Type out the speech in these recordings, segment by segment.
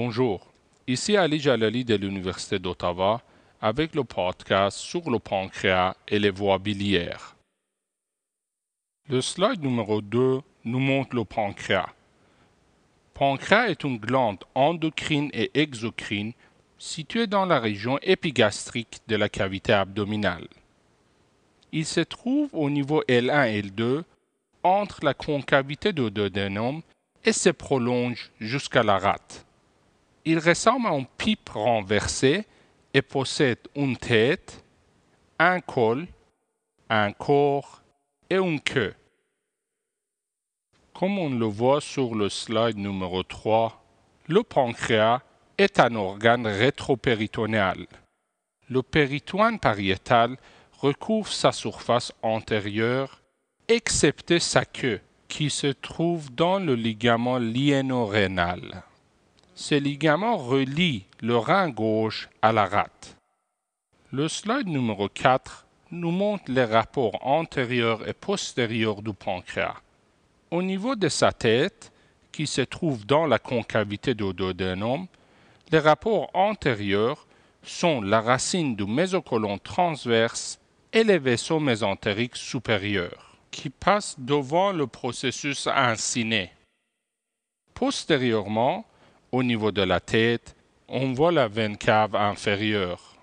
Bonjour, ici Ali Jalali de l'Université d'Ottawa avec le podcast sur le pancréas et les voies biliaires. Le slide numéro 2 nous montre le pancréas. Pancréas est une glande endocrine et exocrine située dans la région épigastrique de la cavité abdominale. Il se trouve au niveau L1 et L2 entre la concavité du duodénum et se prolonge jusqu'à la rate. Il ressemble à une pipe renversée et possède une tête, un col, un corps et une queue. Comme on le voit sur le slide numéro 3, le pancréas est un organe rétropéritonéal. Le péritoine pariétal recouvre sa surface antérieure, excepté sa queue, qui se trouve dans le ligament liéno-rénal. Ce ligament relie le rein gauche à la rate. Le slide numéro 4 nous montre les rapports antérieurs et postérieurs du pancréas. Au niveau de sa tête, qui se trouve dans la concavité du duodénum, les rapports antérieurs sont la racine du mésocolon transverse et les vaisseaux mésentériques supérieurs, qui passent devant le processus inciné. Postérieurement, au niveau de la tête, on voit la veine cave inférieure.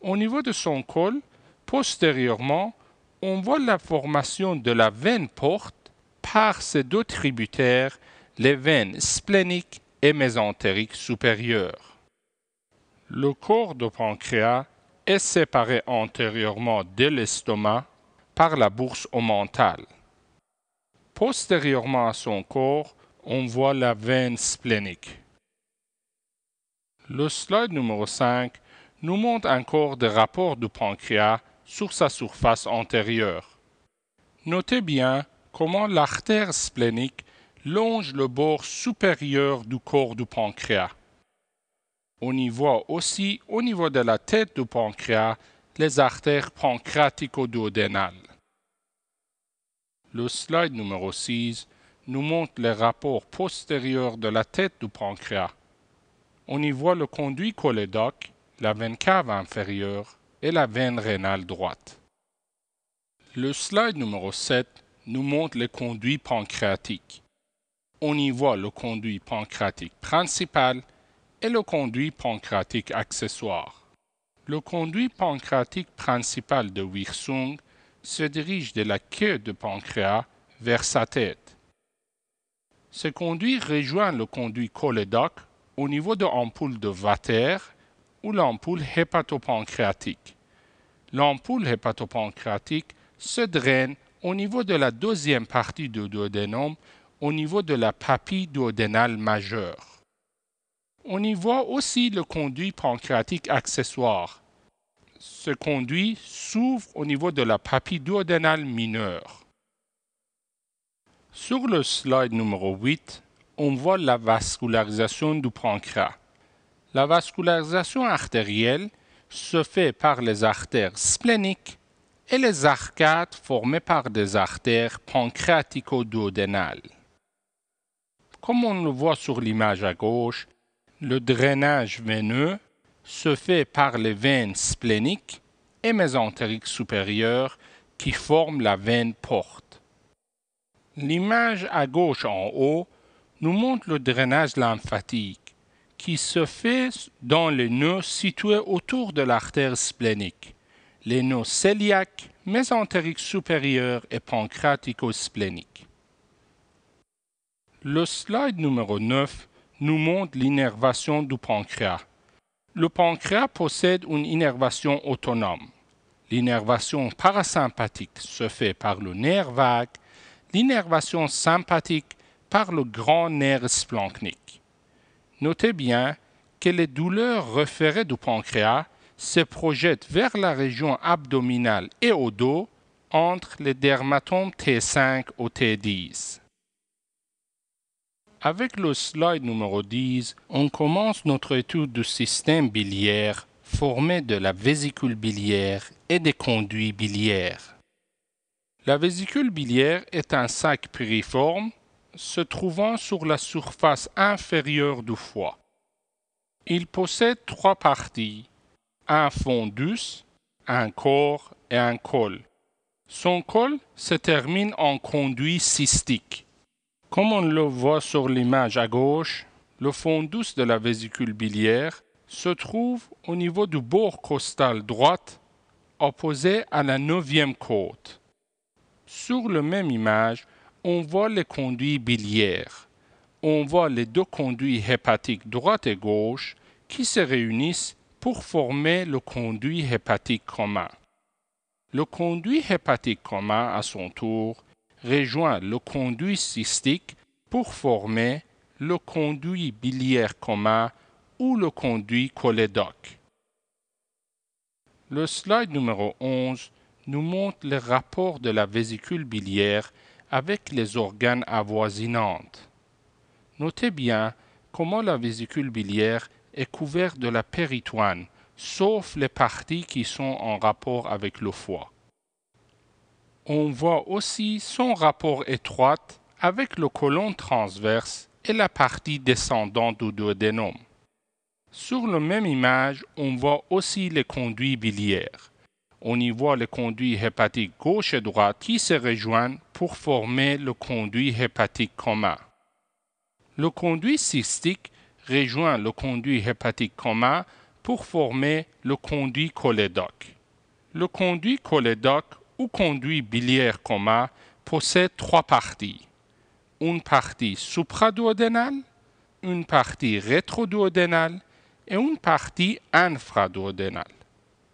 Au niveau de son col, postérieurement, on voit la formation de la veine porte par ses deux tributaires, les veines spléniques et mésentériques supérieures. Le corps du pancréas est séparé antérieurement de l'estomac par la bourse omentale. Postérieurement à son corps, on voit la veine splénique. Le slide numéro 5 nous montre encore des rapports du pancréas sur sa surface antérieure. Notez bien comment l'artère splénique longe le bord supérieur du corps du pancréas. On y voit aussi au niveau de la tête du pancréas les artères pancréatico-duodénales. Le slide numéro 6 nous montre les rapports postérieurs de la tête du pancréas. On y voit le conduit cholédoque, la veine cave inférieure et la veine rénale droite. Le slide numéro 7 nous montre les conduits pancréatiques. On y voit le conduit pancréatique principal et le conduit pancréatique accessoire. Le conduit pancréatique principal de Wirsung se dirige de la queue du pancréas vers sa tête. Ce conduit rejoint le conduit cholédoque au niveau de l'ampoule de Vater ou l'ampoule hépatopancréatique. L'ampoule hépatopancréatique se draine au niveau de la deuxième partie du duodénum, au niveau de la papille duodénale majeure. On y voit aussi le conduit pancréatique accessoire. Ce conduit s'ouvre au niveau de la papille duodénale mineure. Sur le slide numéro 8, on voit la vascularisation du pancréas. La vascularisation artérielle se fait par les artères spléniques et les arcades formées par des artères pancréatico-duodénales. Comme on le voit sur l'image à gauche, le drainage veineux se fait par les veines spléniques et mésentériques supérieures qui forment la veine porte. L'image à gauche en haut nous montre le drainage lymphatique qui se fait dans les nœuds situés autour de l'artère splénique, les nœuds cœliaques, mésentériques supérieurs et pancréatico-spléniques. Le slide numéro 9 nous montre l'innervation du pancréas. Le pancréas possède une innervation autonome. L'innervation parasympathique se fait par le nerf vague l'innervation sympathique par le grand nerf splanchnique. Notez bien que les douleurs référées du pancréas se projettent vers la région abdominale et au dos entre les dermatomes T5 au T10. Avec le slide numéro 10, on commence notre étude du système biliaire formé de la vésicule biliaire et des conduits biliaires. La vésicule biliaire est un sac piriforme, se trouvant sur la surface inférieure du foie. Il possède trois parties, un fondus, un corps et un col. Son col se termine en conduit cystique. Comme on le voit sur l'image à gauche, le fondus de la vésicule biliaire se trouve au niveau du bord costal droite opposé à la neuvième côte. Sur la même image, on voit les conduits biliaires. On voit les deux conduits hépatiques droite et gauche qui se réunissent pour former le conduit hépatique commun. Le conduit hépatique commun, à son tour, rejoint le conduit cystique pour former le conduit biliaire commun ou le conduit cholédoque. Le slide numéro 11 nous montre le rapport de la vésicule biliaire avec les organes avoisinants. Notez bien comment la vésicule biliaire est couverte de la péritoine, sauf les parties qui sont en rapport avec le foie. On voit aussi son rapport étroit avec le côlon transverse et la partie descendante du duodénum. Sur la même image, on voit aussi les conduits biliaires. On y voit les conduits hépatiques gauche et droite qui se rejoignent pour former le conduit hépatique commun. Le conduit cystique rejoint le conduit hépatique commun pour former le conduit cholédoque. Le conduit cholédoque ou conduit biliaire commun possède trois parties. Une partie supraduodénale, une partie rétroduodénale et une partie infraduodénale.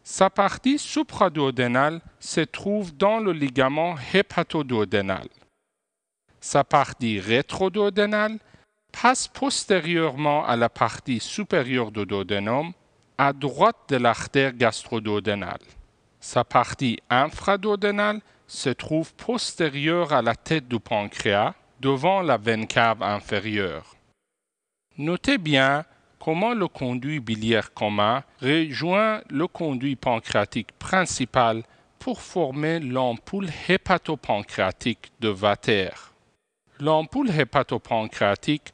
Sa partie supraduodénale se trouve dans le ligament hépatoduodénal. Sa partie rétroduodénale passe postérieurement à la partie supérieure du duodénum, à droite de l'artère gastroduodénale. Sa partie infraduodénale se trouve postérieure à la tête du pancréas, devant la veine cave inférieure. Notez bien comment le conduit biliaire commun rejoint le conduit pancréatique principal pour former l'ampoule hépatopancréatique de Vater. L'ampoule hépatopancréatique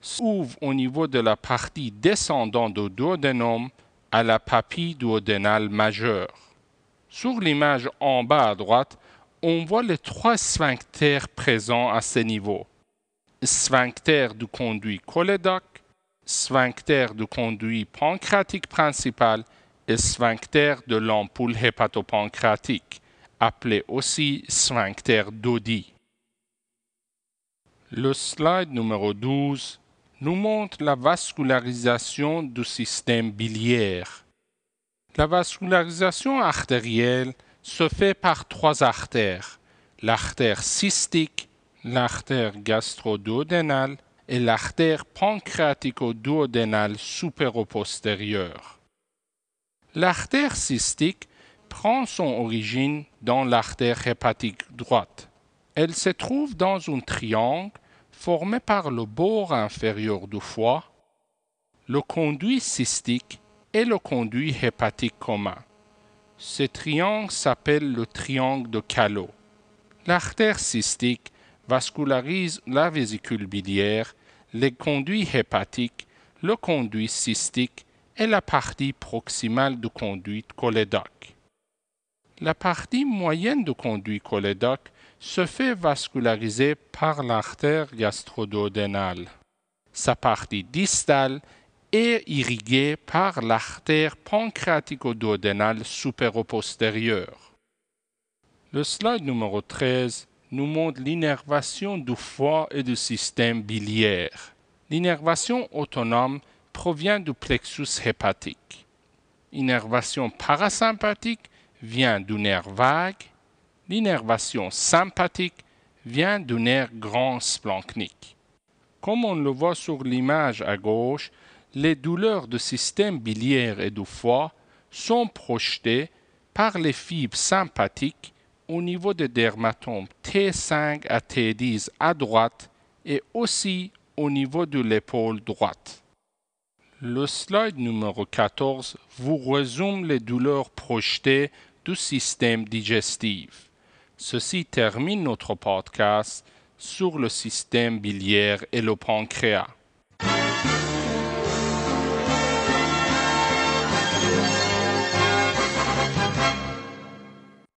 s'ouvre au niveau de la partie descendante du duodénum à la papille duodénale majeure. Sur l'image en bas à droite, on voit les trois sphincters présents à ce niveau. Sphincter du conduit cholédoque, sphincter du conduit pancréatique principal et sphincter de l'ampoule hépatopancréatique, appelé aussi sphincter d'Odi. Le slide numéro 12 nous montre la vascularisation du système biliaire. La vascularisation artérielle se fait par trois artères, l'artère cystique, l'artère gastro-duodénale et l'artère pancréatico-duodénale supéro-postérieure. L'artère cystique prend son origine dans l'artère hépatique droite. Elle se trouve dans un triangle formé par le bord inférieur du foie, le conduit cystique et le conduit hépatique commun. Ce triangle s'appelle le triangle de Callot. L'artère cystique vascularise la vésicule biliaire, les conduits hépatiques, le conduit cystique et la partie proximale du conduit cholédoque. La partie moyenne du conduit cholédoque se fait vasculariser par l'artère gastroduodénale. Sa partie distale est irriguée par l'artère pancréatico-duodénale supéro-postérieure. Le slide numéro 13 nous montre l'innervation du foie et du système biliaire. L'innervation autonome provient du plexus hépatique. L'innervation parasympathique vient du nerf vague. L'innervation sympathique vient du nerf grand splanchnique. Comme on le voit sur l'image à gauche, les douleurs du système biliaire et du foie sont projetées par les fibres sympathiques au niveau des dermatomes T5 à T10 à droite et aussi au niveau de l'épaule droite. Le slide numéro 14 vous résume les douleurs projetées du système digestif. Ceci termine notre podcast. sur le système biliaire et le pancréas.